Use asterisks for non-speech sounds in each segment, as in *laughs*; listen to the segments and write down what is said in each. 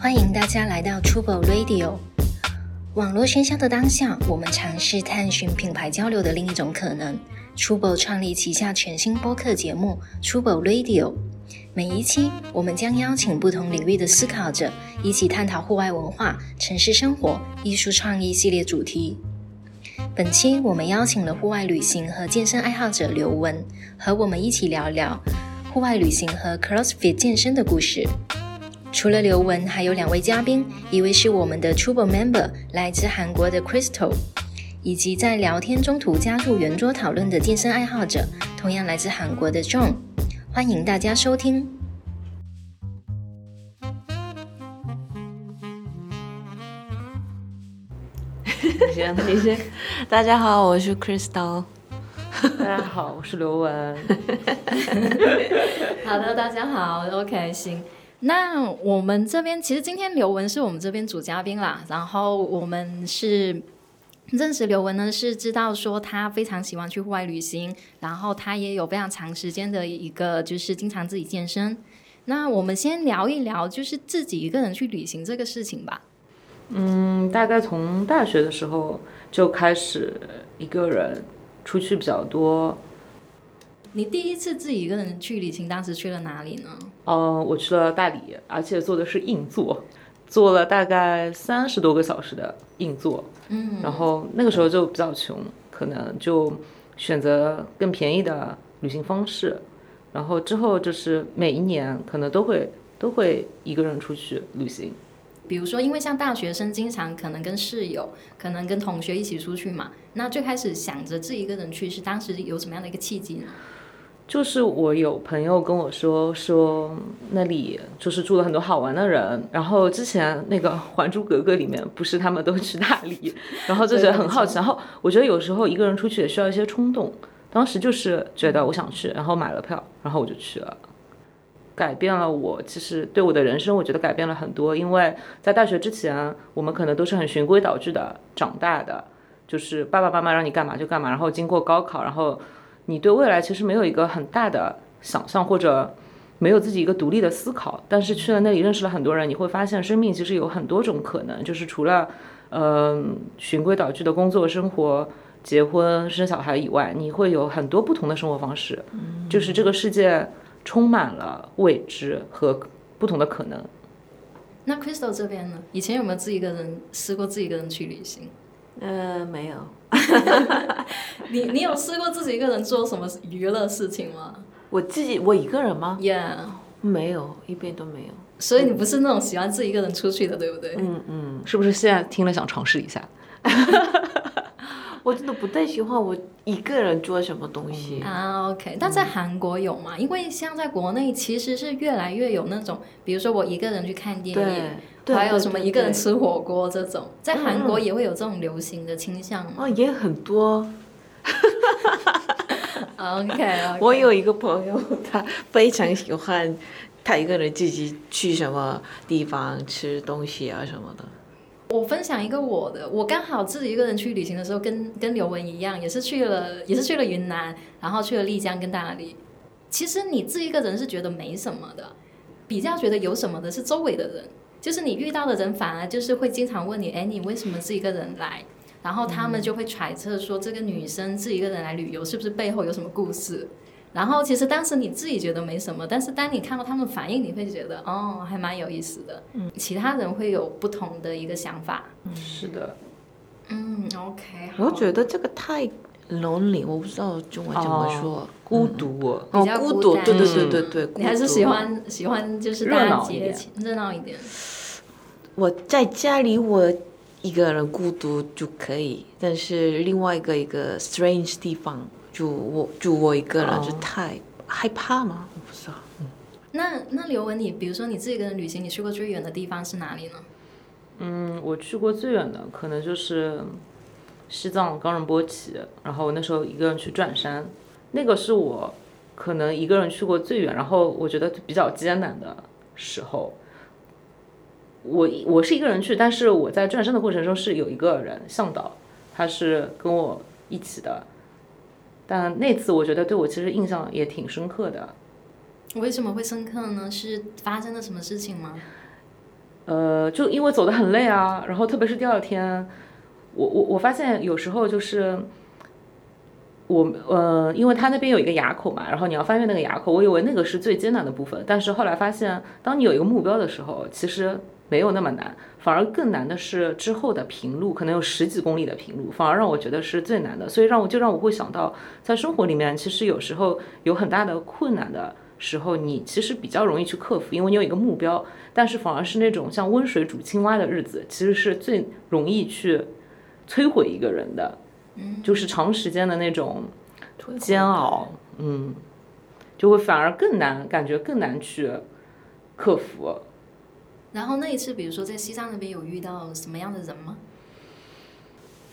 欢迎大家来到 Trouble Radio。网络喧嚣的当下，我们尝试探寻品牌交流的另一种可能。Trouble 创立旗下全新播客节目 Trouble Radio，每一期我们将邀请不同领域的思考者，一起探讨户外文化、城市生活、艺术创意系列主题。本期我们邀请了户外旅行和健身爱好者刘文，和我们一起聊聊户外旅行和 CrossFit 健身的故事。除了刘雯，还有两位嘉宾，一位是我们的 Trouble Member，来自韩国的 Crystal，以及在聊天中途加入圆桌讨论的健身爱好者，同样来自韩国的 John。欢迎大家收听。你先，你先。大家好，我是 Crystal。大家好，我是刘雯。*laughs* 好的，大家好，OK，行。那我们这边其实今天刘文是我们这边主嘉宾啦，然后我们是认识刘文呢，是知道说他非常喜欢去户外旅行，然后他也有非常长时间的一个就是经常自己健身。那我们先聊一聊，就是自己一个人去旅行这个事情吧。嗯，大概从大学的时候就开始一个人出去比较多。你第一次自己一个人去旅行，当时去了哪里呢？嗯，我去了大理，而且坐的是硬座，坐了大概三十多个小时的硬座。嗯，然后那个时候就比较穷，可能就选择更便宜的旅行方式。然后之后就是每一年可能都会都会一个人出去旅行。比如说，因为像大学生经常可能跟室友、可能跟同学一起出去嘛。那最开始想着自己一个人去，是当时有什么样的一个契机呢？就是我有朋友跟我说，说那里就是住了很多好玩的人。然后之前那个《还珠格格》里面不是他们都去大理，然后就觉得很好奇。然后我觉得有时候一个人出去也需要一些冲动。当时就是觉得我想去，然后买了票，然后我就去了。改变了我，其实对我的人生，我觉得改变了很多。因为在大学之前，我们可能都是很循规蹈矩的长大的，就是爸爸妈妈让你干嘛就干嘛。然后经过高考，然后你对未来其实没有一个很大的想象，或者没有自己一个独立的思考。但是去了那里，认识了很多人，你会发现生命其实有很多种可能。就是除了嗯循规蹈矩的工作、生活、结婚、生小孩以外，你会有很多不同的生活方式。就是这个世界。充满了未知和不同的可能。那 Crystal 这边呢？以前有没有自己一个人试过自己一个人去旅行？呃，没有。*laughs* 你你有试过自己一个人做什么娱乐事情吗？我自己我一个人吗？Yeah，没有，一边都没有。所以你不是那种喜欢自己一个人出去的，对不对？嗯嗯。是不是现在听了想尝试一下？*laughs* 我真的不太喜欢我一个人做什么东西啊。OK，但在韩国有吗？因为像在国内，其实是越来越有那种，比如说我一个人去看电影，还有什么一个人吃火锅这种，在韩国也会有这种流行的倾向吗？哦，也很多。*laughs* OK，*laughs* 我有一个朋友，他非常喜欢他一个人自己去什么地方吃东西啊什么的。我分享一个我的，我刚好自己一个人去旅行的时候，跟跟刘文一样，也是去了，也是去了云南，然后去了丽江跟大理。其实你自己一个人是觉得没什么的，比较觉得有什么的是周围的人，就是你遇到的人反而就是会经常问你，哎，你为什么自己一个人来？然后他们就会揣测说，这个女生自己一个人来旅游，是不是背后有什么故事？然后其实当时你自己觉得没什么，但是当你看到他们反应，你会觉得哦，还蛮有意思的。嗯，其他人会有不同的一个想法。嗯，是的。嗯，OK。我觉得这个太 lonely，我不知道中文怎么说，孤独。比较孤独。对对对对对。你还是喜欢喜欢就是热闹一点，热闹一点。我在家里我一个人孤独就可以，但是另外一个一个 strange 地方。就我就我一个人就太害怕吗？我不知道。嗯，那那刘文，你比如说你自己一个人旅行，你去过最远的地方是哪里呢？嗯，我去过最远的可能就是西藏冈仁波齐，然后那时候一个人去转山，那个是我可能一个人去过最远，然后我觉得比较艰难的时候。我我是一个人去，但是我在转山的过程中是有一个人向导，他是跟我一起的。但那次我觉得对我其实印象也挺深刻的，为什么会深刻呢？是发生了什么事情吗？呃，就因为走得很累啊，然后特别是第二天，我我我发现有时候就是我呃，因为他那边有一个垭口嘛，然后你要翻越那个垭口，我以为那个是最艰难的部分，但是后来发现，当你有一个目标的时候，其实没有那么难，反而更难的是之后的平路，可能有十几公里的平路，反而让我觉得是最难的，所以让我就让我会想到，在生活里面，其实有时候有很大的困难的。时候，你其实比较容易去克服，因为你有一个目标。但是反而是那种像温水煮青蛙的日子，其实是最容易去摧毁一个人的。嗯，就是长时间的那种煎熬，嗯，就会反而更难，感觉更难去克服。然后那一次，比如说在西藏那边有遇到什么样的人吗？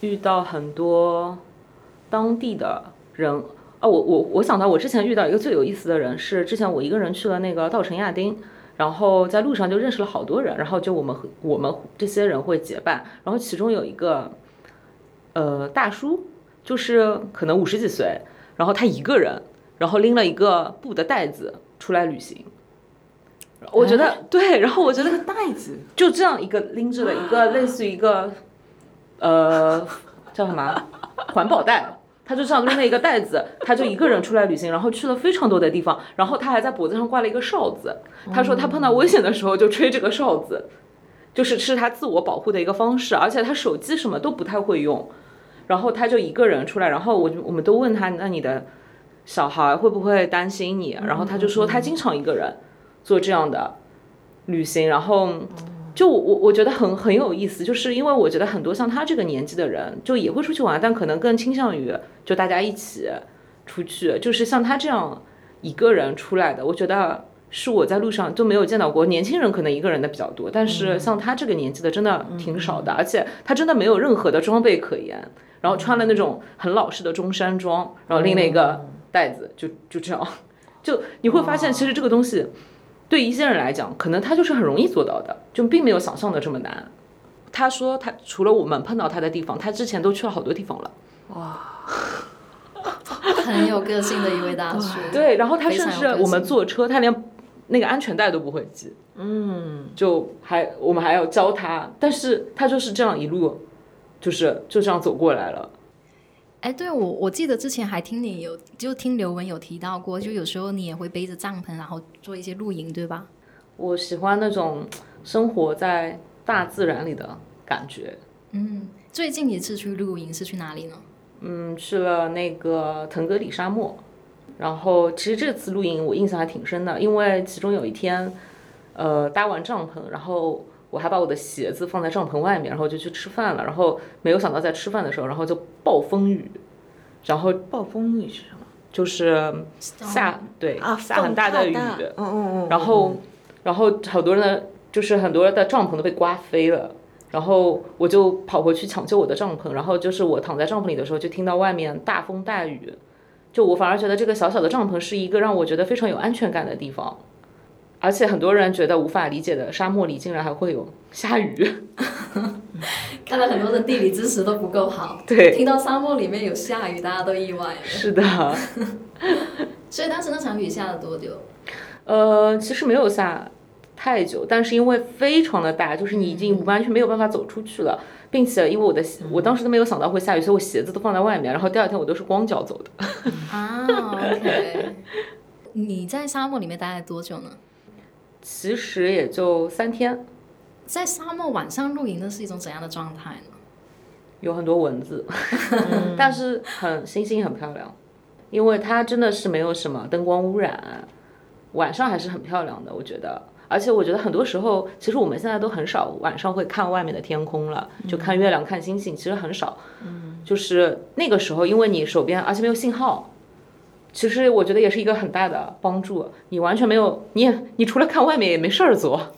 遇到很多当地的人。啊，我我我想到我之前遇到一个最有意思的人是，之前我一个人去了那个稻城亚丁，然后在路上就认识了好多人，然后就我们我们这些人会结伴，然后其中有一个，呃，大叔，就是可能五十几岁，然后他一个人，然后拎了一个布的袋子出来旅行，我觉得对，然后我觉得袋子就这样一个拎着的一个类似于一个，呃，叫什么环保袋。他就这样拎了一个袋子，他就一个人出来旅行，然后去了非常多的地方，然后他还在脖子上挂了一个哨子。他说他碰到危险的时候就吹这个哨子，就是是他自我保护的一个方式，而且他手机什么都不太会用。然后他就一个人出来，然后我就我们都问他，那你的小孩会不会担心你？然后他就说他经常一个人做这样的旅行，然后。就我我觉得很很有意思，就是因为我觉得很多像他这个年纪的人，就也会出去玩，但可能更倾向于就大家一起出去。就是像他这样一个人出来的，我觉得是我在路上就没有见到过。年轻人可能一个人的比较多，但是像他这个年纪的真的挺少的，而且他真的没有任何的装备可言，然后穿了那种很老式的中山装，然后拎了一个袋子，就就这样，就你会发现其实这个东西。对一些人来讲，可能他就是很容易做到的，就并没有想象的这么难。他说他除了我们碰到他的地方，他之前都去了好多地方了。哇，很有个性的一位大叔。对，然后他甚至我们坐车，他连那个安全带都不会系。嗯，就还我们还要教他，但是他就是这样一路，就是就这样走过来了。哎，对我我记得之前还听你有，就听刘文有提到过，就有时候你也会背着帐篷，然后做一些露营，对吧？我喜欢那种生活在大自然里的感觉。嗯，最近一次去露营是去哪里呢？嗯，去了那个腾格里沙漠。然后其实这次露营我印象还挺深的，因为其中有一天，呃，搭完帐篷，然后。我还把我的鞋子放在帐篷外面，然后就去吃饭了。然后没有想到在吃饭的时候，然后就暴风雨。然后暴风雨是什么？就是下对啊，下很大的雨。嗯嗯嗯。然后，然后好多人的就是很多的帐篷都被刮飞了。然后我就跑回去抢救我的帐篷。然后就是我躺在帐篷里的时候，就听到外面大风大雨。就我反而觉得这个小小的帐篷是一个让我觉得非常有安全感的地方。而且很多人觉得无法理解的，沙漠里竟然还会有下雨。*laughs* 看来很多的地理知识都不够好。*laughs* 对，听到沙漠里面有下雨，大家都意外了。是的。*laughs* 所以当时那场雨下了多久？呃，其实没有下太久，但是因为非常的大，就是你已经完全没有办法走出去了，并且因为我的我当时都没有想到会下雨，所以我鞋子都放在外面，然后第二天我都是光脚走的。啊，OK。你在沙漠里面待了多久呢？其实也就三天，在沙漠晚上露营的是一种怎样的状态呢？有很多蚊子，*laughs* 但是很星星很漂亮，因为它真的是没有什么灯光污染，晚上还是很漂亮的，我觉得。而且我觉得很多时候，其实我们现在都很少晚上会看外面的天空了，就看月亮、看星星，其实很少。嗯，就是那个时候，因为你手边而且没有信号。其实我觉得也是一个很大的帮助。你完全没有，你也你除了看外面也没事儿做，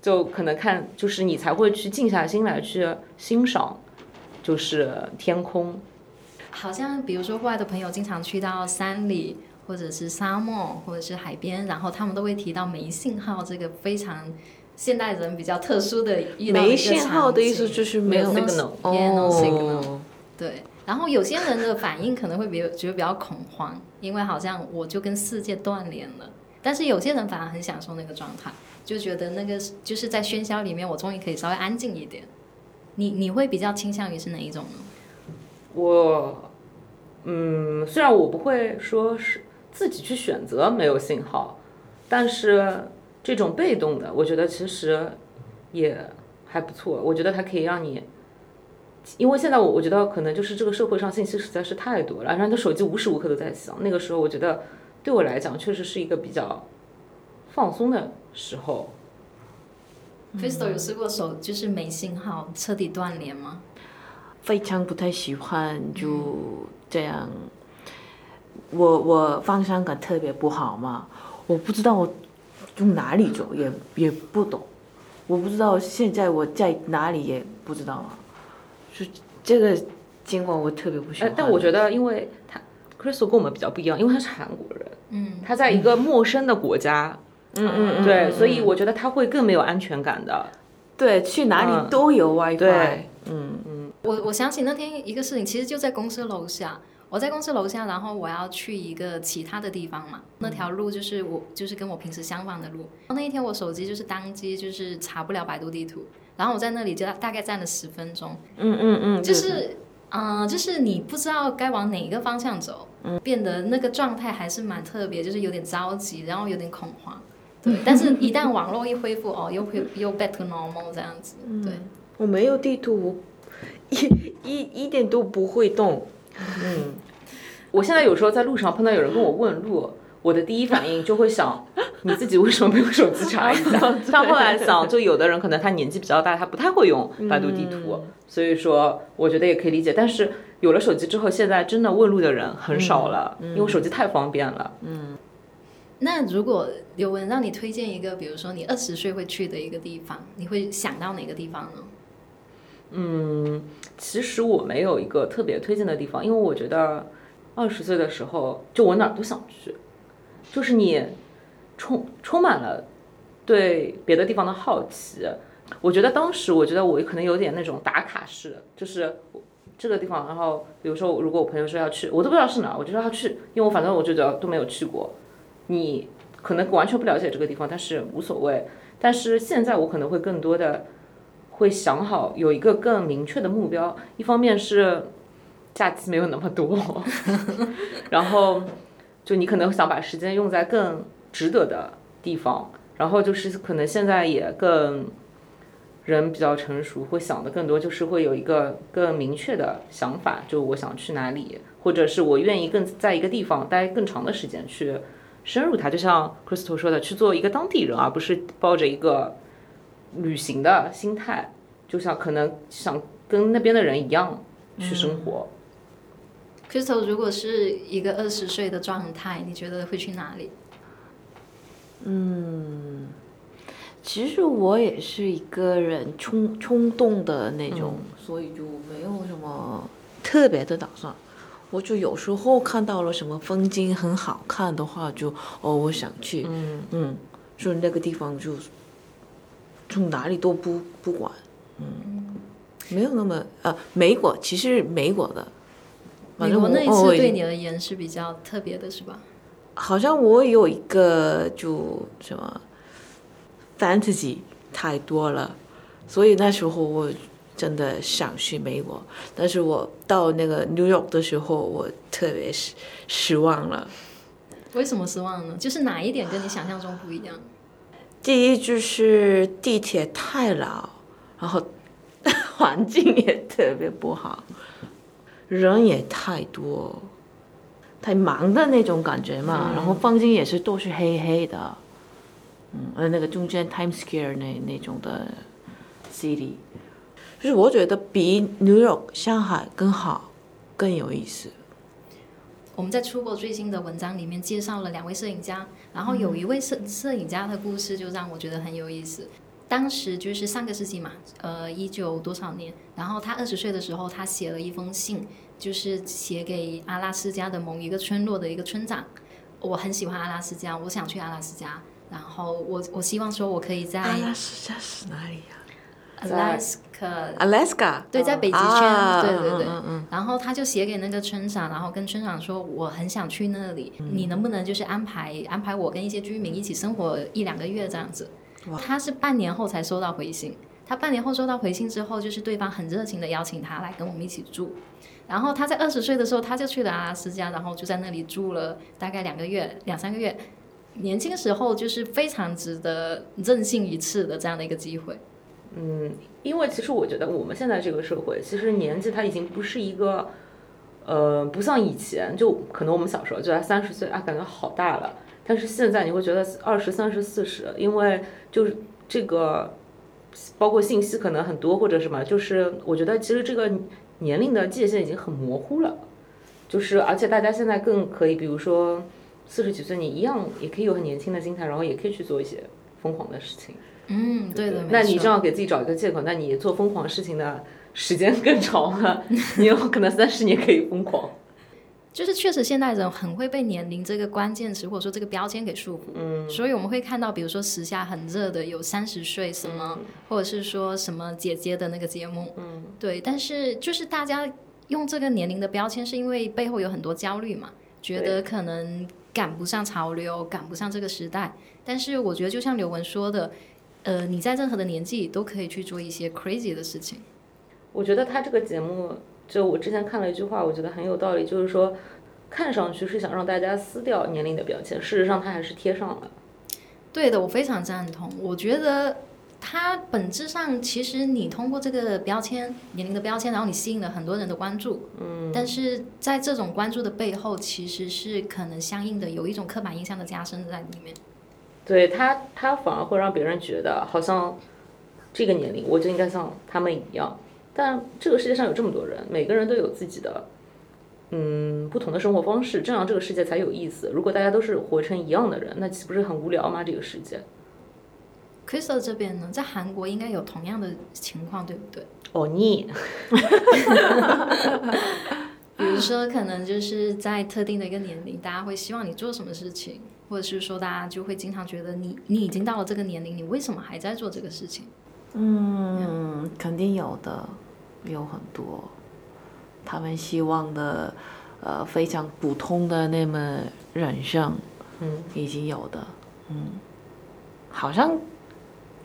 就可能看就是你才会去静下心来去欣赏，就是天空。好像比如说户外的朋友经常去到山里，或者是沙漠，或者是海边，然后他们都会提到没信号这个非常现代人比较特殊的遇到没信号的意思就是没有 signal，哦，对。然后有些人的反应可能会比觉得比较恐慌，因为好像我就跟世界断联了，但是有些人反而很享受那个状态，就觉得那个就是在喧嚣里面，我终于可以稍微安静一点。你你会比较倾向于是哪一种呢？我，嗯，虽然我不会说是自己去选择没有信号，但是这种被动的，我觉得其实也还不错。我觉得它可以让你，因为现在我我觉得可能就是这个社会上信息实在是太多了，然后你的手机无时无刻都在响。那个时候，我觉得对我来讲确实是一个比较放松的时候。Crystal 有试过手就是没信号彻底断联吗？非常不太喜欢就这样。我我方向感特别不好嘛，我不知道我从哪里走，也也不懂。我不知道现在我在哪里，也不知道啊。就这个情况我特别不喜欢。哎但我觉得，因为他 Crystal 跟我们比较不一样，因为他是韩国人，嗯，他在一个陌生的国家，嗯嗯嗯，对，所以我觉得他会更没有安全感的。对去哪里都有 WiFi。对，嗯我我想起那天一个事情，其实就在公司楼下。我在公司楼下，然后我要去一个其他的地方嘛，那条路就是我就是跟我平时相反的路。那一天我手机就是当机就是查不了百度地图，然后我在那里就大概站了十分钟，嗯嗯嗯，就是嗯、呃就是你不知道该往哪一个方向走，变得那个状态还是蛮特别，就是有点着急，然后有点恐慌。对，但是一旦网络一恢复，哦，又恢又 back to normal 这样子，对。我没有地图，一一一点都不会动。嗯，我现在有时候在路上碰到有人跟我问路，我的第一反应就会想，*laughs* 你自己为什么没有手机查一下？*laughs* 但后来想，就有的人可能他年纪比较大，他不太会用百度地图，所以说我觉得也可以理解。但是有了手机之后，现在真的问路的人很少了，因为手机太方便了。嗯那如果刘文让你推荐一个，比如说你二十岁会去的一个地方，你会想到哪个地方呢？嗯，其实我没有一个特别推荐的地方，因为我觉得二十岁的时候，就我哪儿都想去，就是你充充满了对别的地方的好奇。我觉得当时，我觉得我可能有点那种打卡式，就是这个地方，然后比如说如果我朋友说要去，我都不知道是哪，我就说要去，因为我反正我就觉得都没有去过。你可能完全不了解这个地方，但是无所谓。但是现在我可能会更多的会想好有一个更明确的目标，一方面是假期没有那么多，*laughs* 然后就你可能想把时间用在更值得的地方，然后就是可能现在也更人比较成熟，会想的更多，就是会有一个更明确的想法，就我想去哪里，或者是我愿意更在一个地方待更长的时间去深入它，就像 Crystal 说的，去做一个当地人，而不是抱着一个旅行的心态，就像可能想跟那边的人一样去生活。Crystal，如果是一个二十岁的状态，你觉得会去哪里？嗯其实我也是一个人冲冲动的那种，所以就没有什么特别的打算。我就有时候看到了什么风景很好看的话就，哦，我想去，嗯。嗯，就那个地方就从哪里都不不管，嗯，没有那么呃，美国其实美国的，反正我美国那一哦次对你而言是比较特别的，是吧？好像我有一个就什么 fantasy 太多了，所以那时候我真的想去美国，但是我到那个 New York 的时候，我特别失失望了。为什么失望呢？就是哪一点跟你想象中不一样？第一就是地铁太老，然后 *laughs* 环境也特别不好，人也太多，太忙的那种感觉嘛。然后风景也是都是黑黑的，嗯，呃，那个中间 Times Square 那那种的 city，就是我觉得比 New York 上海更好，更有意思。我们在出国最新的文章里面介绍了两位摄影家，然后有一位摄摄影家的故事就让我觉得很有意思。当时就是上个世纪嘛，呃，一九多少年，然后他二十岁的时候，他写了一封信，就是写给阿拉斯加的某一个村落的一个村长。我很喜欢阿拉斯加，我想去阿拉斯加，然后我我希望说我可以在阿拉斯加是哪里呀、Alaska。Alaska，对，在北极圈，啊对对对。嗯嗯嗯然后他就写给那个村长，然后跟村长说，我很想去那里，嗯你能不能就是安排安排我跟一些居民一起生活一两个月这样子？他是半年后才收到回信，他半年后收到回信之后，就是对方很热情的邀请他来跟我们一起住。然后他在二十岁的时候，他就去了阿拉斯加，然后就在那里住了大概两个月、两三个月。年轻时候就是非常值得任性一次的这样的一个机会。嗯，因为其实我觉得我们现在这个社会，其实年纪它已经不是一个，呃，不像以前，就可能我们小时候就在三十岁啊，感觉好大了。但是现在你会觉得二十三十四十，因为就是这个，包括信息可能很多或者什么，就是我觉得其实这个年龄的界限已经很模糊了。就是而且大家现在更可以，比如说四十几岁，你一样也可以有很年轻的心态，然后也可以去做一些疯狂的事情。嗯，对的，那你没错这样给自己找一个借口，那你做疯狂事情的时间更长了，*laughs* 你有可能三十年可以疯狂。就是确实现代人很会被年龄这个关键词或者说这个标签给束缚，嗯，所以我们会看到，比如说时下很热的有三十岁什么，或者是说什么姐姐的那个节目，嗯，对，但是就是大家用这个年龄的标签，是因为背后有很多焦虑嘛，觉得可能赶不上潮流，赶不上这个时代，但是我觉得就像刘雯说的，呃，你在任何的年纪都可以去做一些 crazy 的事情，我觉得他这个节目，就我之前看了一句话，我觉得很有道理，就是说，看上去是想让大家撕掉年龄的标签，事实上它还是贴上了。对的，我非常赞同。我觉得它本质上，其实你通过这个标签、年龄的标签，然后你吸引了很多人的关注。嗯。但是在这种关注的背后，其实是可能相应的有一种刻板印象的加深在里面。对他，他反而会让别人觉得好像这个年龄我就应该像他们一样。但这个世界上有这么多人，每个人都有自己的嗯不同的生活方式，这样这个世界才有意思。如果大家都是活成一样的人，那岂不是很无聊吗？这个世界。Crystal 这边呢，在韩国应该有同样的情况，对不对？哦，你 *laughs* 比如说，可能就是在特定的一个年龄，大家会希望你做什么事情，或者是说，大家就会经常觉得你你已经到了这个年龄，你为什么还在做这个事情？嗯，肯定有的，有很多，他们希望的，呃，非常普通的那么人生，嗯，已经有的，嗯，好像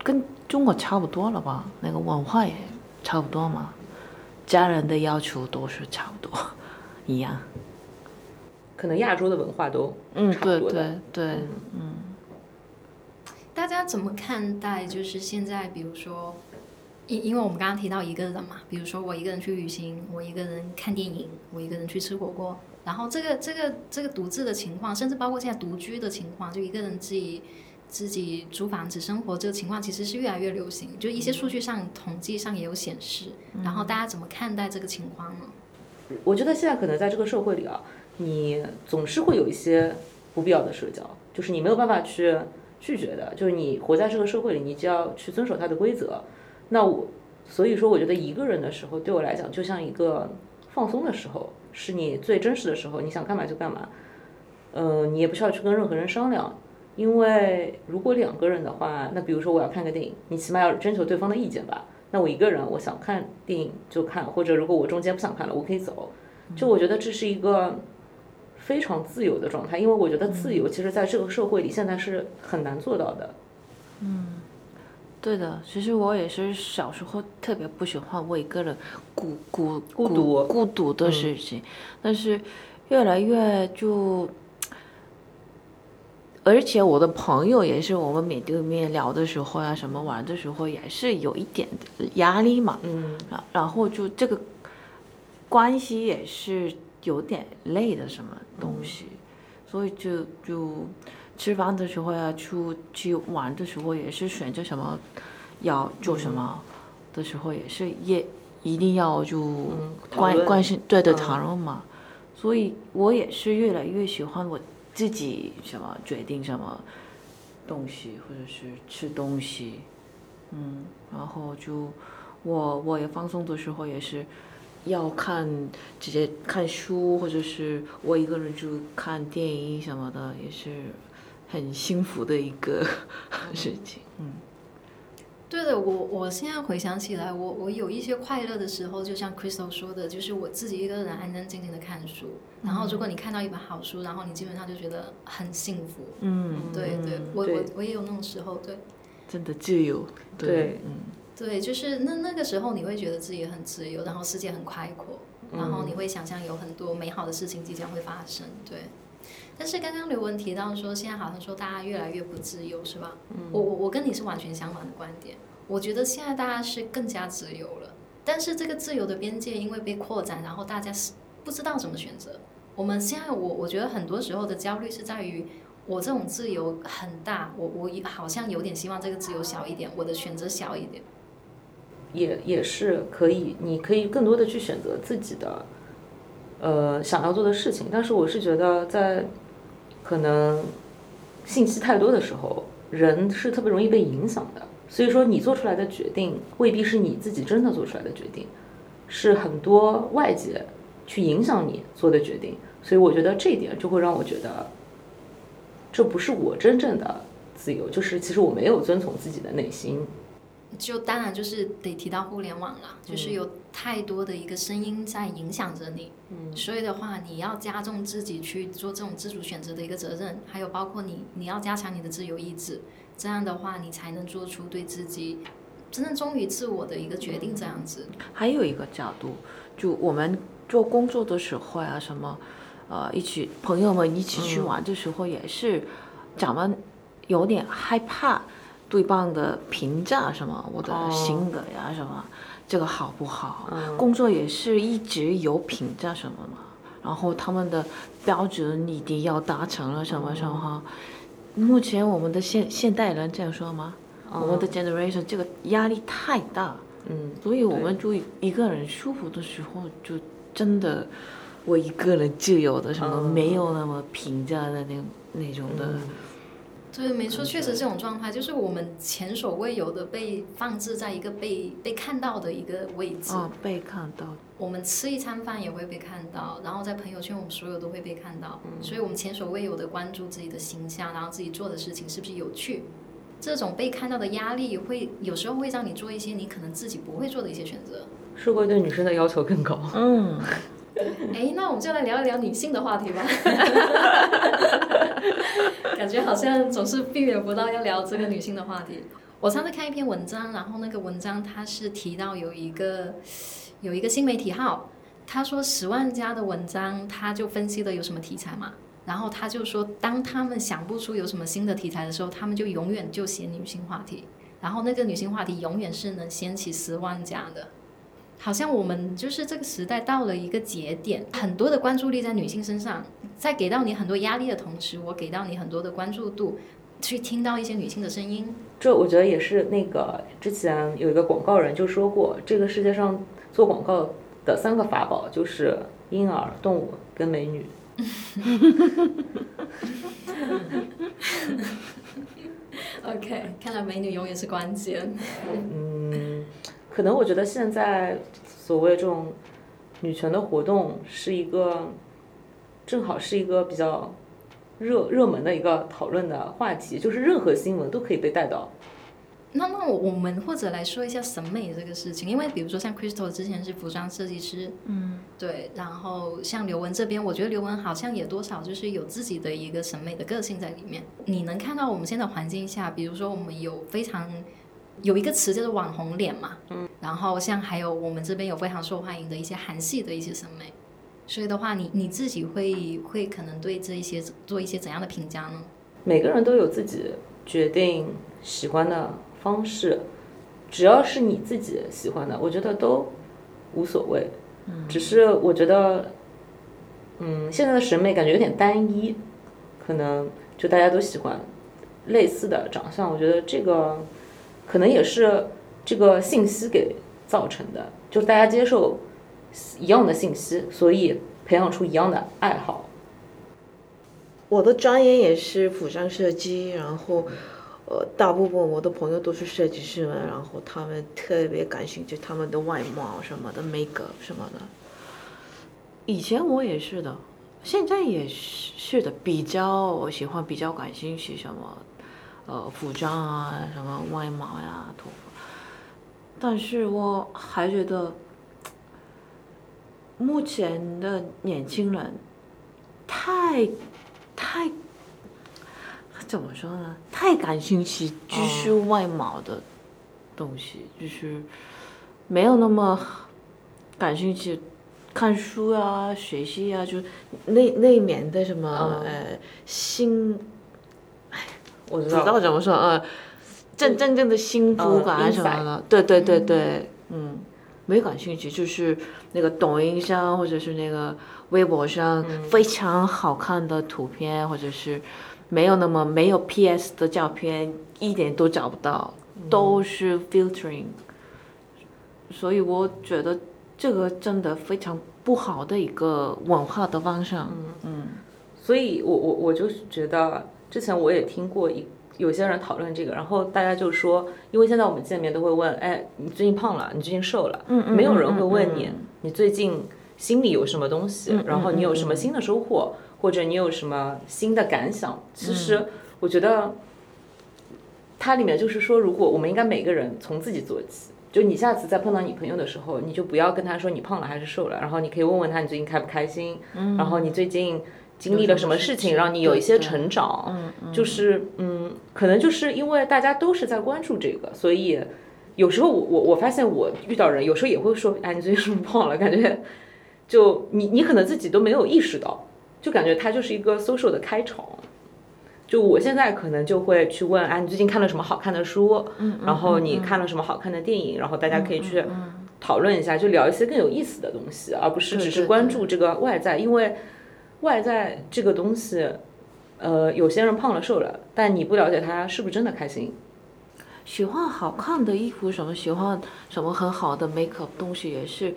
跟中国差不多了吧？那个文化也差不多嘛，家人的要求都是差不多 *laughs* 一样。可能亚洲的文化都嗯，对对对嗯，大家怎么看待？就是现在，比如说，因因为我们刚刚提到一个人嘛，比如说我一个人去旅行，我一个人看电影，我一个人去吃火锅，然后这个这个这个独自的情况，甚至包括现在独居的情况，就一个人自己自己租房子生活这个情况，其实是越来越流行。就一些数据上、统计上也有显示。然后大家怎么看待这个情况呢？我觉得现在可能在这个社会里啊，你总是会有一些不必要的社交，就是你没有办法去拒绝的，就是你活在这个社会里，你就要去遵守它的规则。那我所以说，我觉得一个人的时候，对我来讲就像一个放松的时候，是你最真实的时候，你想干嘛就干嘛。嗯、你也不需要去跟任何人商量，因为如果两个人的话，那比如说我要看个电影，你起码要征求对方的意见吧。那我一个人，我想看电影就看，或者如果我中间不想看了，我可以走。就我觉得这是一个非常自由的状态，因为我觉得自由其实在这个社会里现在是很难做到的。对的，其实我也是小时候特别不喜欢我一个人孤孤孤独孤独的事情，但是越来越就，而且我的朋友也是，我们面对面聊的时候呀、什么玩的时候，也是有一点压力嘛，嗯，然然后就这个关系也是有点累的什么东西，所以就就吃饭的时候呀，出去玩的时候也是选择什么要做什么的时候，也是也一定要就关、关心对的嗯。讨论嘛，所以我也是越来越喜欢我自己什么决定什么东西，或者是吃东西，嗯，然后就我我也放松的时候也是要看直接看书，或者是我一个人就看电影什么的，也是很幸福的一个事情。嗯，对的，我我现在回想起来，我我有一些快乐的时候，就像 Crystal 说的，就是我自己一个人安安静静的看书。然后，如果你看到一本好书，然后你基本上就觉得很幸福。嗯，对对，我对我我也有那种时候，对真的自由。对嗯，对，就是那那个时候你会觉得自己很自由，然后世界很开阔，然后你会想象有很多美好的事情即将会发生。对。但是刚刚刘文提到说，现在好像说大家越来越不自由，是吧？嗯我我我跟你是完全相反的观点。我觉得现在大家是更加自由了，但是这个自由的边界因为被扩展，然后大家是不知道怎么选择。我们现在我我觉得很多时候的焦虑是在于，我这种自由很大，我我好像有点希望这个自由小一点，我的选择小一点。也也是可以，你可以更多的去选择自己的，呃，想要做的事情。但是我是觉得，在可能信息太多的时候，人是特别容易被影响的。所以说，你做出来的决定未必是你自己真的做出来的决定，是很多外界去影响你做的决定。所以我觉得这一点就会让我觉得，这不是我真正的自由，就是其实我没有遵从自己的内心。就当然就是得提到互联网了，就是有太多的一个声音在影响着你，嗯，所以的话，你要加重自己去做这种自主选择的一个责任，还有包括你你要加强你的自由意志，这样的话，你才能做出对自己真正忠于自我的一个决定，这样子。还有一个角度，就我们做工作的时候啊，什么，呃，一起朋友们一起去玩的时候，也是咱们有点害怕对方的评价，什么我的性格呀，什么这个好不好？工作也是一直有评价什么嘛，然后他们的标准一定要达成了什么什么。目前我们的现现代人这样说吗？我们的 generation 这个压力太大，嗯，所以我们就一个人舒服的时候，就真的我一个人自由的什么，没有那么评价的那那种的。对，没错，确实这种状态就是我们前所未有的被放置在一个被被看到的一个位置。哦，被看到。我们吃一餐饭也会被看到，然后在朋友圈我们所有都会被看到，所以我们前所未有的关注自己的形象，然后自己做的事情是不是有趣。这种被看到的压力会有时候会让你做一些你可能自己不会做的一些选择。是会对女生的要求更高。嗯，*laughs* *laughs* 哎，那我们就来聊一聊女性的话题吧。感觉好像总是避免不到要聊这个女性的话题。我上次看一篇文章，然后那个文章它是提到有一个有一个新媒体号，他说十万加的文章，他就分析了有什么题材嘛，然后他就说，当他们想不出有什么新的题材的时候，他们就永远就写女性话题，然后那个女性话题永远是能掀起十万加的。好像我们就是这个时代到了一个节点，很多的关注力在女性身上，在给到你很多压力的同时，我给到你很多的关注度，去听到一些女性的声音。这我觉得也是那个之前有一个广告人就说过，这个世界上做广告的三个法宝就是婴儿、动物跟美女。*laughs* OK，看来美女永远是关键。嗯，可能我觉得现在所谓这种女权的活动是一个，正好是一个比较热热门的一个讨论的话题，就是任何新闻都可以被带到。那那我我们或者来说一下审美这个事情，因为比如说像 Crystal 之前是服装设计师，嗯，对，然后像刘雯这边，我觉得刘雯好像也多少就是有自己的一个审美的个性在里面。你能看到我们现在环境下，比如说我们有非常有一个词叫做网红脸嘛，嗯，然后像还有我们这边有非常受欢迎的一些韩系的一些审美，所以的话，你你自己会会可能对这一些做一些怎样的评价呢？每个人都有自己决定喜欢的方式，只要是你自己喜欢的，我觉得都无所谓。嗯，只是我觉得，嗯，现在的审美感觉有点单一，可能就大家都喜欢类似的长相。我觉得这个可能也是这个信息给造成的，就大家接受一样的信息，所以培养出一样的爱好。我的专业也是服装设计，然后，呃，大部分我的朋友都是设计师们，然后他们特别感兴趣他们的外貌什么的，make up 什么的。以前我也是的，现在也是是的，比较我喜欢比较感兴趣什么，呃，服装啊，什么外貌呀、头发。但是我还觉得，目前的年轻人太太怎么说呢？太感兴趣就是外貌的东西，就是没有那么感兴趣看书啊、学习啊，就那那一面的什么、呃心，我知道怎么说呃，真真正的幸福感啊什么的，对对对对，嗯，没感兴趣，就是那个抖音上或者是那个微博上非常好看的图片，或者是没有那么没有 PS 的照片，一点都找不到，都是 filtering，所以我觉得这个真的非常不好的一个文化的方向，嗯。所以我我我就是觉得，之前我也听过一有些人讨论这个，然后大家就说，因为现在我们见面都会问，哎，你最近胖了，你最近瘦了，嗯嗯没有人会嗯问你，你最近心里有什么东西，然后你有什么新的收获，或者你有什么新的感想。其实我觉得，它里面就是说，如果我们应该每个人从自己做起。就你下次再碰到你朋友的时候，你就不要跟他说你胖了还是瘦了，然后你可以问问他你最近开不开心，然后你最近经历了什么事情让你有一些成长，就是嗯，可能就是因为大家都是在关注这个，所以有时候我我我发现我遇到人有时候也会说，哎，你最近是不是胖了？感觉就你你可能自己都没有意识到，就感觉它就是一个 social 的开场。就我现在可能就会去问，啊，你最近看了什么好看的书？然后你看了什么好看的电影？然后大家可以去讨论一下，就聊一些更有意思的东西，而不是只是关注这个外在，因为外在这个东西，呃，有些人胖了瘦了，但你不了解他是不是真的开心。喜欢好看的衣服，什么喜欢什么很好的 makeup 东西，也是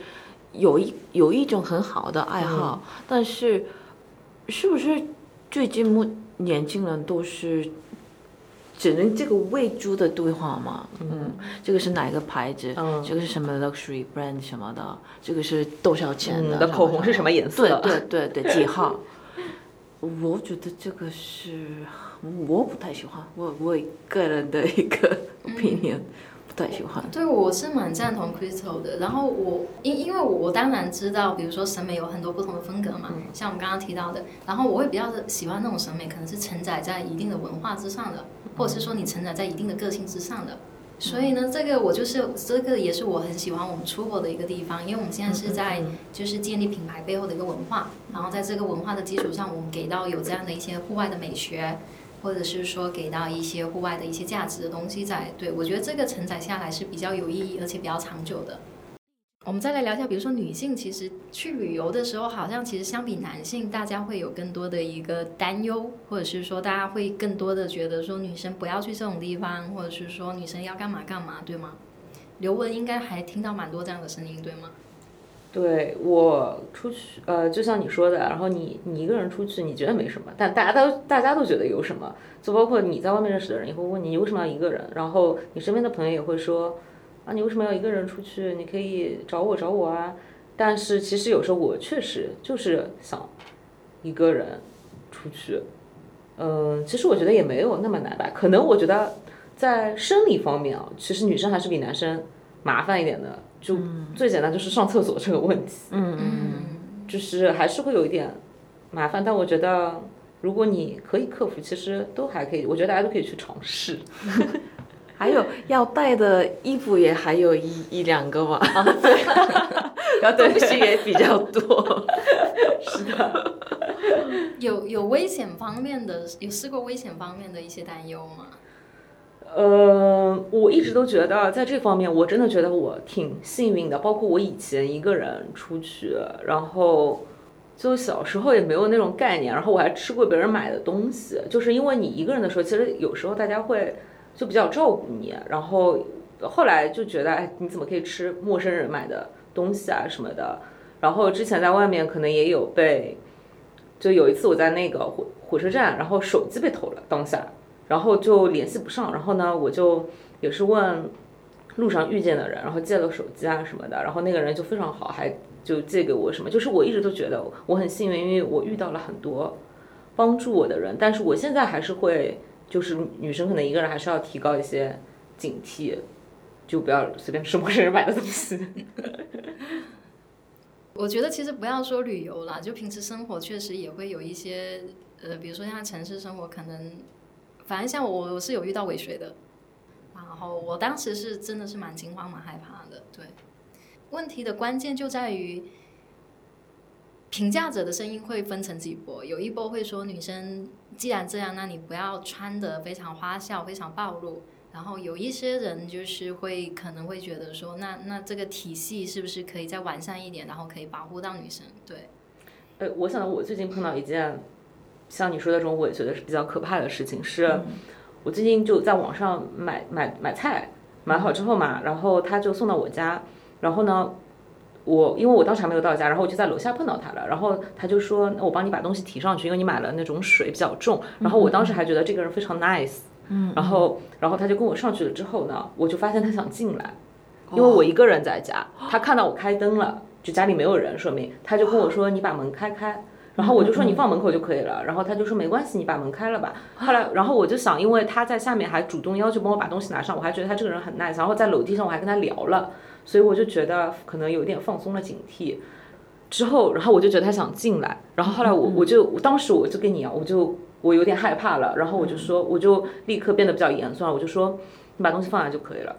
有一有一种很好的爱好。但是，是不是最近目年轻人都是只能这个喂猪的对话嘛？嗯，这个是哪个牌子？嗯这个是什么 luxury brand 什么的？这个是多少钱的？你的口红是什么颜色？对对对对，*laughs* 几号？我觉得这个是我不太喜欢，我我个人的一个 *laughs* opinion，、不太喜欢。对，我是蛮赞同 Crystal 的。然后我因因为我我当然知道，比如说审美有很多不同的风格嘛，像我们刚刚提到的。然后我会比较喜欢那种审美，可能是承载在一定的文化之上的，或者是说你承载在一定的个性之上的。所以呢，这个我就是这个也是我很喜欢我们出国的一个地方，因为我们现在是在就是建立品牌背后的一个文化，然后在这个文化的基础上，我们给到有这样的一些户外的美学，或者是说给到一些户外的一些价值的东西在。对我觉得这个承载下来是比较有意义，而且比较长久的。我们再来聊一下，比如说女性其实去旅游的时候，好像其实相比男性，大家会有更多的一个担忧，或者是说大家会更多的觉得说女生不要去这种地方，或者是说女生要干嘛干嘛，对吗？刘雯应该还听到蛮多这样的声音，对吗？对我出去，呃，就像你说的，然后你你一个人出去，你觉得没什么，但大家都大家都觉得有什么，就包括你在外面认识的人也会问你，你为什么要一个人？然后你身边的朋友也会说，啊，你为什么要一个人出去？你可以找我找我啊。但是其实有时候我确实就是想一个人出去，嗯，其实我觉得也没有那么难吧。可能我觉得在生理方面啊，其实女生还是比男生麻烦一点的。就最简单就是上厕所这个问题，嗯嗯，就是还是会有一点麻烦。但我觉得如果你可以克服，其实都还可以。我觉得大家都可以去尝试。*laughs* 还有要带的衣服也还有一一两个嘛，对，*laughs* 然后东西也比较多。*laughs* 是的。有有危险方面的，有试过危险方面的一些担忧吗？呃，我一直都觉得在这方面，我真的觉得我挺幸运的。包括我以前一个人出去，然后就小时候也没有那种概念，然后我还吃过别人买的东西，就是因为你一个人的时候，其实有时候大家会就比较照顾你，然后后来就觉得，哎，你怎么可以吃陌生人买的东西啊什么的？然后之前在外面可能也有被，就有一次我在那个火火车站，然后手机被偷了，当下。然后就联系不上，然后呢，我就也是问路上遇见的人，然后借了手机啊什么的，然后那个人就非常好，还就借给我什么，就是我一直都觉得我很幸运，因为我遇到了很多帮助我的人，但是我现在还是会，就是女生可能一个人还是要提高一些警惕，就不要随便吃陌生人买的东西。*laughs* 我觉得其实不要说旅游啦，就平时生活确实也会有一些，呃，比如说像城市生活，可能，反正像我我是有遇到尾随的，然后我当时是真的是蛮惊慌蛮害怕的。对，问题的关键就在于，评价者的声音会分成几波，有一波会说女生既然这样，那你不要穿的非常花哨、非常暴露。然后有一些人就是会可能会觉得说，那那这个体系是不是可以再完善一点，然后可以保护到女生？对。呃，我想我最近碰到一件像你说的这种尾随的是比较可怕的事情，是我最近就在网上买买买菜，买好之后嘛，然后他就送到我家，然后呢，我因为我当时还没有到家，然后我就在楼下碰到他了，然后他就说，那我帮你把东西提上去，因为你买了那种水比较重，然后我当时还觉得这个人非常 nice。嗯，然后，然后他就跟我上去了之后呢，我就发现他想进来，因为我一个人在家，他看到我开灯了，就家里没有人，说明他就跟我说你把门开开，然后我就说你放门口就可以了，然后他就说没关系，你把门开了吧。后来，然后我就想，因为他在下面还主动要求帮我把东西拿上，我还觉得他这个人很 nice，然后在楼梯上我还跟他聊了，所以我就觉得可能有点放松了警惕。之后，然后我就觉得他想进来，然后后来我我就当时我就跟你讲，我就。我有点害怕了，然后我就说，我就立刻变得比较严肃了，我就说，你把东西放下就可以了。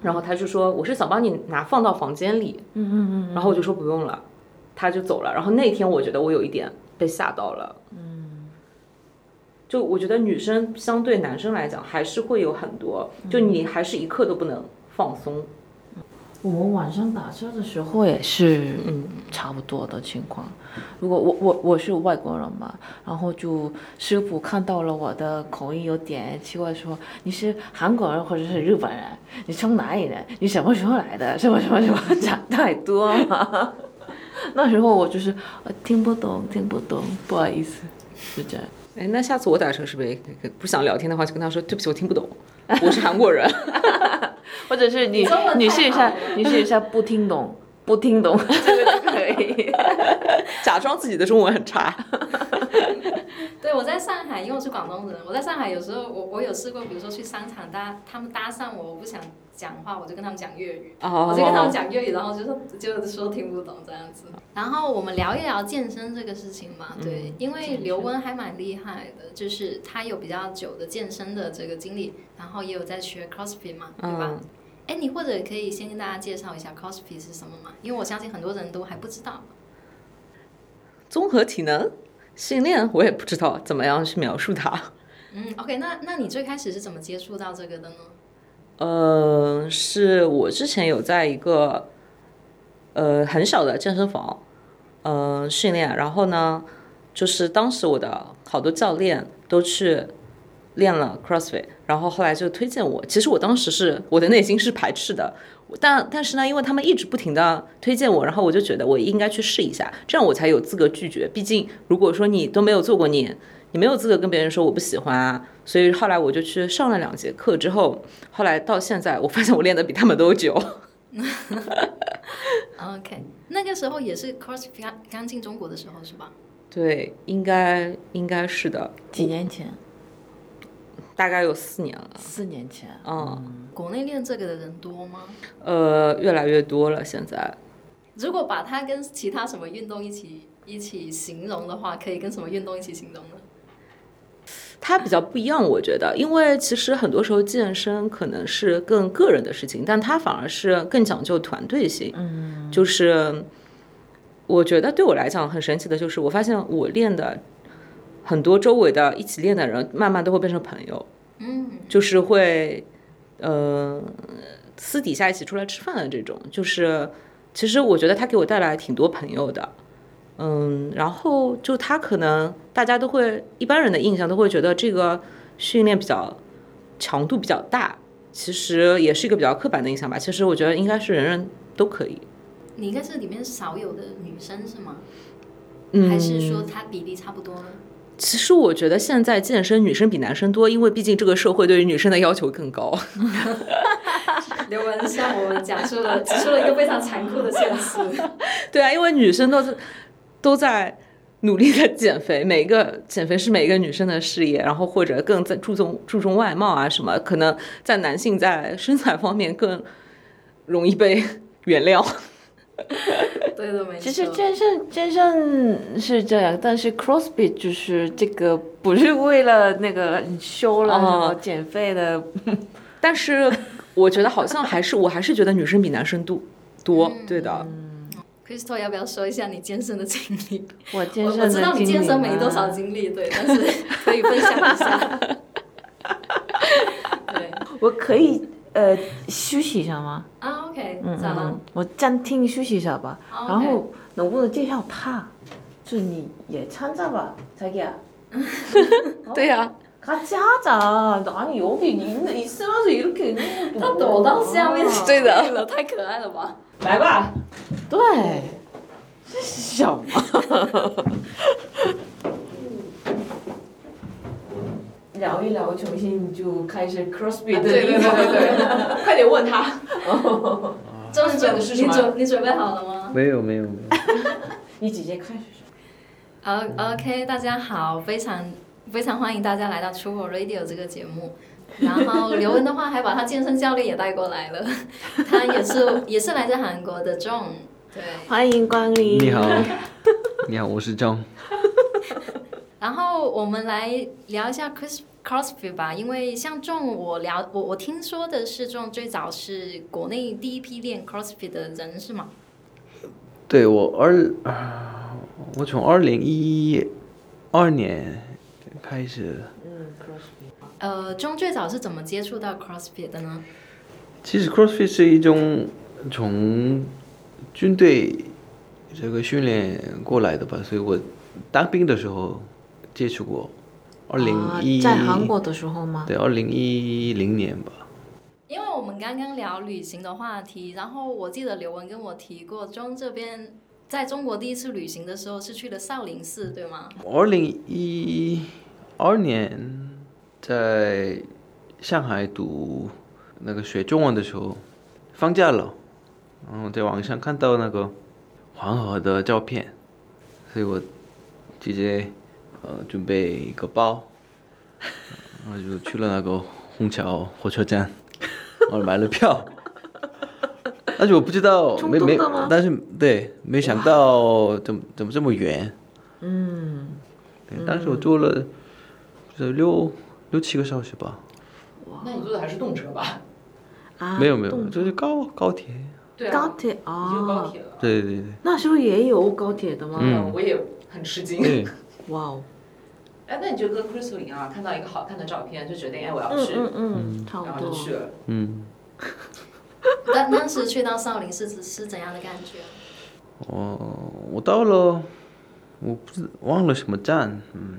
然后他就说，我是想帮你拿放到房间里。嗯嗯嗯。然后我就说不用了，他就走了。然后那天我觉得我有一点被吓到了。嗯。就我觉得女生相对男生来讲，还是会有很多，就你还是一刻都不能放松。我们晚上打车的时候也是，嗯，差不多的情况。如果我我我是外国人嘛，然后就师傅看到了我的口音有点奇怪，说你是韩国人或者是日本人，你从哪里来？你什么时候来的？什么什么什么讲太多了。*laughs* 那时候我就是听不懂，听不懂，不好意思，是这样。哎，那下次我打车是不是不想聊天的话，就跟他说对不起，我听不懂，我是韩国人。*laughs* 或者是你你试一下，你试一下不听懂，不听懂，这个就可以，*laughs* 假装自己的中文很差。对，我在上海，因为我是广东人，我在上海有时候我我有试过，比如说去商场搭他们搭讪我，我不想讲话，我就跟他们讲粤语，我就跟他们讲粤语，然后就说就说听不懂这样子。然后我们聊一聊健身这个事情嘛，对，因为刘温还蛮厉害的，就是他有比较久的健身的这个经历，然后也有在学 CrossFit 嘛，对吧？哎，你或者可以先跟大家介绍一下 CrossFit 是什么嘛？因为我相信很多人都还不知道。综合体能。训练我也不知道怎么样去描述它。嗯，OK，那那你最开始是怎么接触到这个的呢？呃，是我之前有在一个呃很小的健身房呃训练，然后呢，就是当时我的好多教练都去练了 CrossFit，然后后来就推荐我。其实我当时是我的内心是排斥的。但但是呢，因为他们一直不停的推荐我，然后我就觉得我应该去试一下，这样我才有资格拒绝。毕竟如果说你都没有做过，你你没有资格跟别人说我不喜欢啊。所以后来我就去上了两节课之后，后来到现在，我发现我练的比他们都久。OK，那个时候也是 CrossFit 刚刚进中国的时候是吧？对，应该应该是的。几年前？大概有四年了。四年前，嗯。国内练这个的人多吗？呃，越来越多了。现在，如果把它跟其他什么运动一起一起形容的话，可以跟什么运动一起形容呢？它比较不一样，我觉得，因为其实很多时候健身可能是更个人的事情，但它反而是更讲究团队性。嗯，就是我觉得对我来讲很神奇的，就是我发现我练的很多周围的一起练的人，慢慢都会变成朋友。嗯，就是会。呃，私底下一起出来吃饭的这种，就是其实我觉得他给我带来挺多朋友的，嗯，然后就他可能大家都会一般人的印象都会觉得这个训练比较强度比较大，其实也是一个比较刻板的印象吧。其实我觉得应该是人人都可以。你应该是里面少有的女生是吗？嗯，还是说他比例差不多呢？其实我觉得现在健身女生比男生多，因为毕竟这个社会对于女生的要求更高。*laughs* *laughs* 刘文向我们讲述了指出了一个非常残酷的现实。对啊，因为女生都是都在努力的 *laughs* 减肥，每一个减肥是每一个女生的事业，然后或者更在注重注重外貌啊什么，可能在男性在身材方面更容易被 *laughs* 原谅。*laughs* 对的，没错。其实健身健身是这样，但是 CrossFit 就是这个不是为了那个修了什么减肥的，但是我觉得好像还是，我还是觉得女生比男生多多，对的。Crystal 要不要说一下你健身的经历？*laughs* 我健身我我知道你健身没多没少经历，对，但是可以分享一下。*laughs* 对我可以呃休息一下吗？啊，OK，嗯咋了嗯？，我暂停休息一下吧。好然后能不能介绍他？就你也参加吧，자기야。 *laughs* 对呀、 같이 하자. 아니 여기 있, 있으면서 이렇게 있는 것도. 他躲到下面去对的了，太可爱了吧？ 来吧。对，这是什么？聊一聊，重新就开始 CrossFit 的对对对。对对，*laughs* 快点问他。*laughs* 这你准你的是什么准你准备好了吗？没有没有没有，*laughs* 你直接开始。好，OK，大家好，非常非常欢迎大家来到 True Radio 这个节目。然后刘文的话还把他健身教练也带过来了，他也是也是来自韩国的 John，对。欢迎光临。你好，你好，我是 John。*laughs* 然后我们来聊一下 Chris CrossFit 吧，因为像 John，我聊我我听说的是 John 最早是国内第一批练 CrossFit 的人是吗？对我二，啊我从二零一二年开始，嗯，CrossFit。呃，John 最早是怎么接触到 CrossFit 的呢？其实 CrossFit 是一种从军队这个训练过来的吧，所以我当兵的时候接触过，二零一、啊在韩国的时候吗？对，二零一零年吧。因为我们刚刚聊旅行的话题，然后我记得刘文跟我提过，John 这边在中国第一次旅行的时候是去了少林寺，对吗？二零一二年在上海读那个学中文的时候，放假了，然后在网上看到那个黄河的照片，所以我直接呃准备一个包，*laughs* 然后就去了那个虹桥火车站，然后买了票。但是我不知道，*laughs* 没没但是对，没想到怎么怎么这么远。嗯，对，当时我坐了，就是六六七个小时吧。那你坐的还是动车吧？啊，没有没有，动就是高高铁。对高铁已经有高啊，铁了。对对对那时候也有高铁的吗？嗯我也很吃惊。对，哇哦，哎，那你就跟 Crystal 一样啊，看到一个好看的照片就决定哎我要去，嗯嗯嗯，差不多。然后就去了。嗯，当当时去到少林寺是是怎样的感觉？哦我到了，我不是忘了什么站，嗯，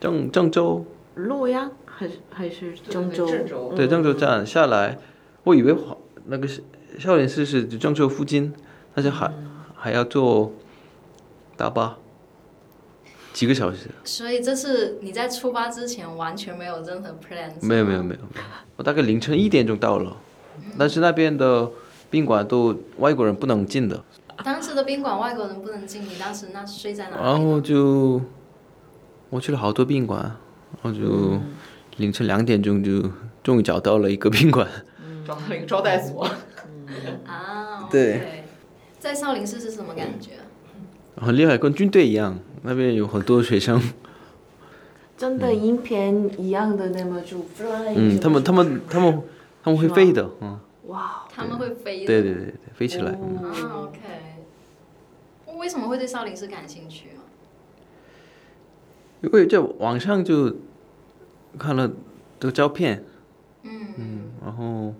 郑郑州，洛阳还是还是郑州？郑州对，郑州站下来，我以为华那个是少林寺是郑州附近，但是还还要坐大巴，几个小时。所以这是你在出发之前完全没有任何 plan？没有没有没有，没有我大概凌晨一点钟到了，但是那边的宾馆都外国人不能进的，当时的宾馆外国人不能进，你当时那睡在哪里？然后就我去了好多宾馆，然后就凌晨两点钟就终于找到了一个宾馆，找到了一个招待所。啊，对在少林寺是什么感觉？很厉害，跟军队一样，那边有很多学生，真的影片一样的那么就 fly。嗯，他们他们他们他们会飞的，嗯，哇，他们会飞的。对对对对，飞起来，嗯啊，OK。为什么会对少林寺感兴趣啊？因为在网上就看了这个照片，嗯，嗯，然后。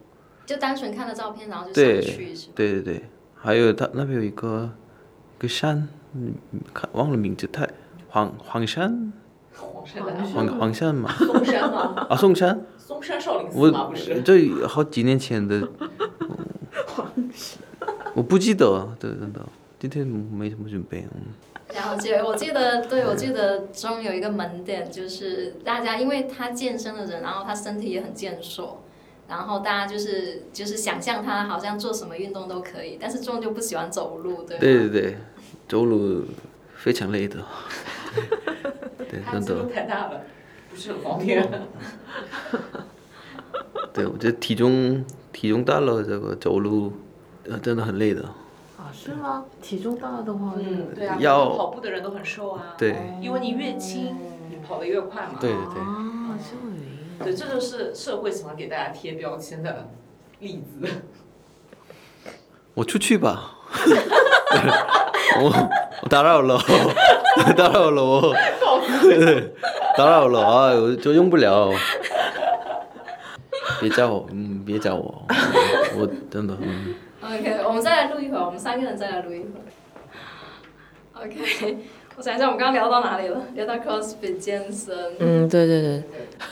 就单纯看了照片，然后就对上去是吧？对对对，还有他那边有一个一个山，嗯，看忘了名字，太黄黄山，黄山黄黄山嘛，嵩山吗？*laughs* 啊嵩山，嵩山少林寺我吗？不是。这好几年前的，*laughs* 我不记得，对对对，今天没什么准备，嗯，了解，我记得，对我记得中有一个门店，就是大家因为他健身的人，然后他身体也很健硕，然后大家就是就是想象他好像做什么运动都可以，但是中就不喜欢走路，对吗？对对对，走路非常累的，*laughs* 对，真的，太大了，不是很方便。*laughs* 对我觉得体重体重大了，这个走路呃真的很累的。啊，是吗？体重大的话，嗯，对啊，要跑步的人都很瘦啊。对，因为你越轻，你跑得越快嘛。对对对，啊，这个原因。对，这就是社会喜欢给大家贴标签的例子。我出去吧。*laughs* 我我打扰了，*laughs* 打扰了我，对，打扰了啊，我就用不了。别叫我，嗯，别叫我，我真的，嗯。OK，我们再来录一会儿，我们三个人再来录一会儿。OK，我想一下，我们刚刚聊到哪里了？聊到 CrossFit 健身。嗯，对对对，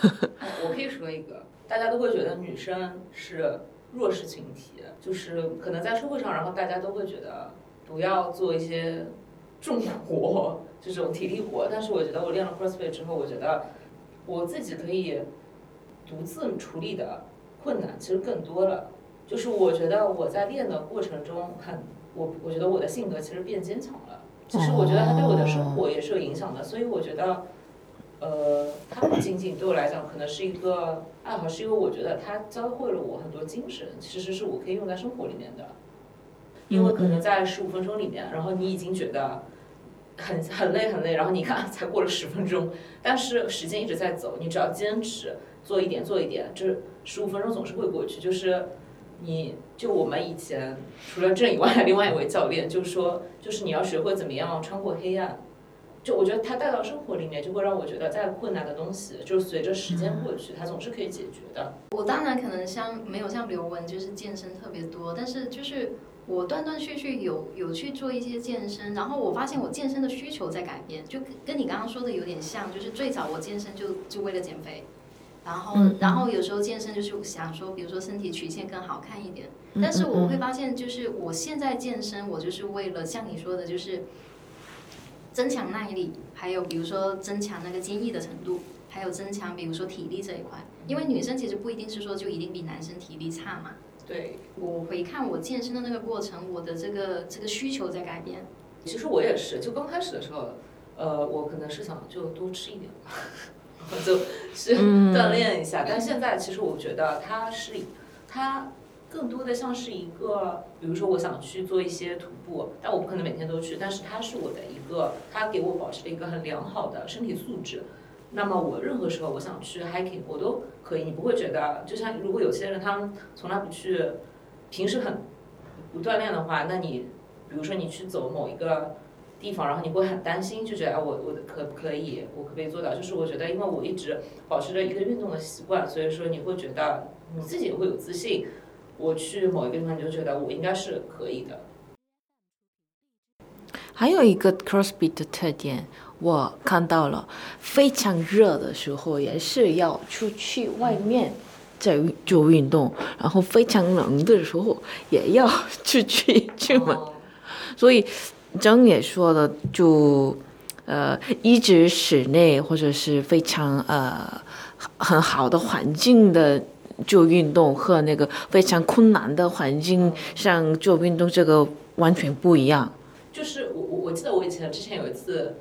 *laughs* 我可以说一个，大家都会觉得女生是弱势群体，就是可能在社会上，然后大家都会觉得不要做一些重活，这种体力活。但是我觉得我练了 CrossFit 之后，我觉得我自己可以独自处理的困难其实更多了。就是我觉得我在练的过程中很，我我觉得我的性格其实变坚强了。其实我觉得它对我的生活也是有影响的，所以我觉得。呃，它不仅仅对我来讲可能是一个爱好，是因为我觉得它教会了我很多精神，其实是我可以用在生活里面的。因为可能在十五分钟里面，然后你已经觉得很很累很累，然后你看 *laughs* 才过了十分钟，但是时间一直在走，你只要坚持做一点做一点，这十五分钟总是会过去。就是你就我们以前除了这以外，*laughs* 另外一位教练就说，就是你要学会怎么样穿过黑暗。就我觉得他带到生活里面，就会让我觉得再困难的东西，就是随着时间过去，它总是可以解决的。我当然可能像没有像刘雯就是健身特别多，但是就是我断断续续有有去做一些健身，然后我发现我健身的需求在改变，就跟跟你刚刚说的有点像，就是最早我健身就就为了减肥，然后然后有时候健身就是想说，比如说身体曲线更好看一点，但是我会发现就是我现在健身，我就是为了像你说的，就是。增强耐力，还有比如说增强那个坚毅的程度，还有增强比如说体力这一块，因为女生其实不一定是说就一定比男生体力差嘛。对，我回看我健身的那个过程，我的这个这个需求在改变。其实我也是，就刚开始的时候，呃，我可能是想就多吃一点，然后 *laughs* 就是锻炼一下。但现在其实我觉得它是它。更多的像是一个，比如说我想去做一些徒步，但我不可能每天都去，但是它是我的一个，它给我保持了一个很良好的身体素质。那么我任何时候我想去 hiking，我都可以，你不会觉得，就像如果有些人他们从来不去，平时很不锻炼的话，那你比如说你去走某一个地方，然后你会很担心，就觉得我我可不可以，我可不可以做到？就是我觉得，因为我一直保持着一个运动的习惯，所以说你会觉得你自己也会有自信。我去某一个地方，你就觉得我应该是可以的。还有一个 CrossFit 的特点，我看到了，非常热的时候也是要出去外面在做运动，然后非常冷的时候也要出去出门。所以张也说了，就呃一直室内或者是非常呃很好的环境的。做运动和那个非常困难的环境上做运动，这个完全不一样。就是我我我记得我以前之前有一次，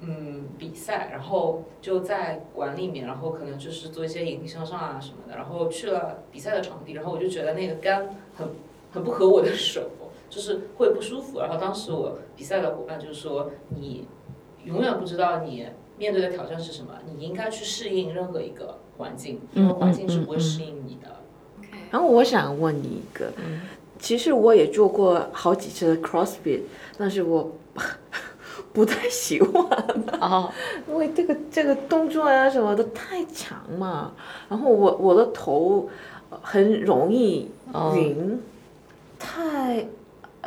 嗯，比赛，然后就在馆里面，然后可能就是做一些引体向上啊什么的，然后去了比赛的场地，然后我就觉得那个杆很很不合我的手，就是会不舒服。然后当时我比赛的伙伴就说：“你永远不知道你面对的挑战是什么，你应该去适应任何一个。”环境，因为环境是不会适应你的。然后我想问你一个，其实我也做过好几次 CrossFit，但是我 *laughs* 不太喜欢啊，*laughs* 因为这个这个动作啊什么的太长嘛，然后我我的头很容易晕，太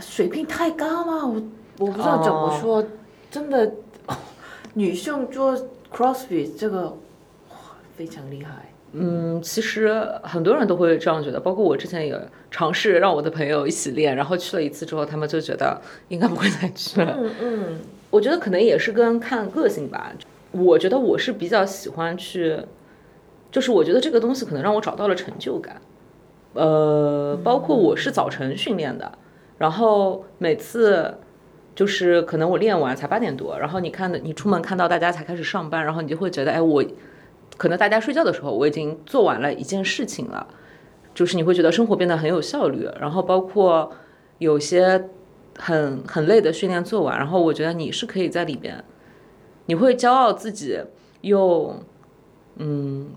水平太高了，我我不知道怎么说，真的 *laughs* 女性做 CrossFit 这个。非常厉害。嗯，其实很多人都会这样觉得，包括我之前也尝试让我的朋友一起练，然后去了一次之后，他们就觉得应该不会再去了。嗯嗯，我觉得可能也是跟看个性吧。我觉得我是比较喜欢去，就是我觉得这个东西可能让我找到了成就感。呃，包括我是早晨训练的，然后每次就是可能我练完才八点多，然后你看的你出门看到大家才开始上班，然后你就会觉得，哎，我。可能大家睡觉的时候，我已经做完了一件事情了，就是你会觉得生活变得很有效率，然后包括有些很很累的训练做完，然后我觉得你是可以在里边，你会骄傲自己又嗯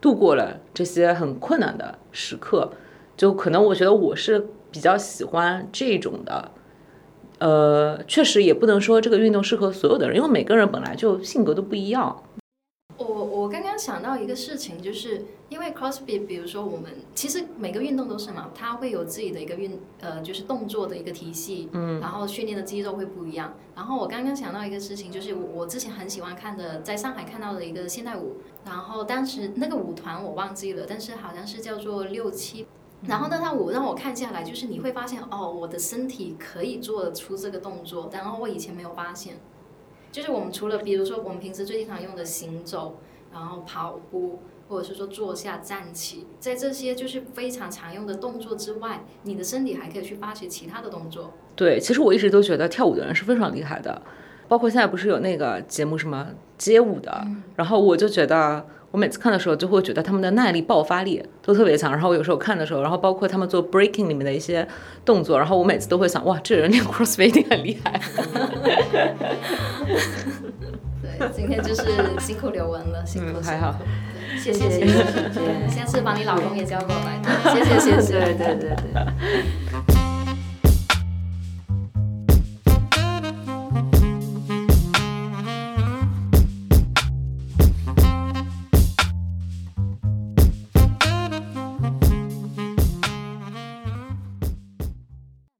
度过了这些很困难的时刻，就可能我觉得我是比较喜欢这种的。呃，确实也不能说这个运动适合所有的人，因为每个人本来就性格都不一样。我我刚刚想到一个事情，就是因为 CrossFit，比如说我们其实每个运动都是嘛，它会有自己的一个运呃，就是动作的一个体系，嗯，然后训练的肌肉会不一样。然后我刚刚想到一个事情，就是我我之前很喜欢看的，在上海看到的一个现代舞，然后当时那个舞团我忘记了，但是好像是叫做六七。然后那套舞让我看下来，就是你会发现哦，我的身体可以做出这个动作，然后我以前没有发现。就是我们除了比如说我们平时最经常用的行走，然后跑步，或者是说坐下站起，在这些就是非常常用的动作之外，你的身体还可以去发掘其他的动作。对，其实我一直都觉得跳舞的人是非常厉害的，包括现在不是有那个节目什么街舞的，然后我就觉得。我每次看的时候，就会觉得他们的耐力、爆发力都特别强。然后我有时候看的时候，然后包括他们做 breaking 里面的一些动作，然后我每次都会想，哇，这人练 crossfit 一定很厉害。对，今天就是辛苦刘雯了，辛苦还好，谢谢谢谢，下次把你老公也叫过来，谢谢谢谢，对对对对。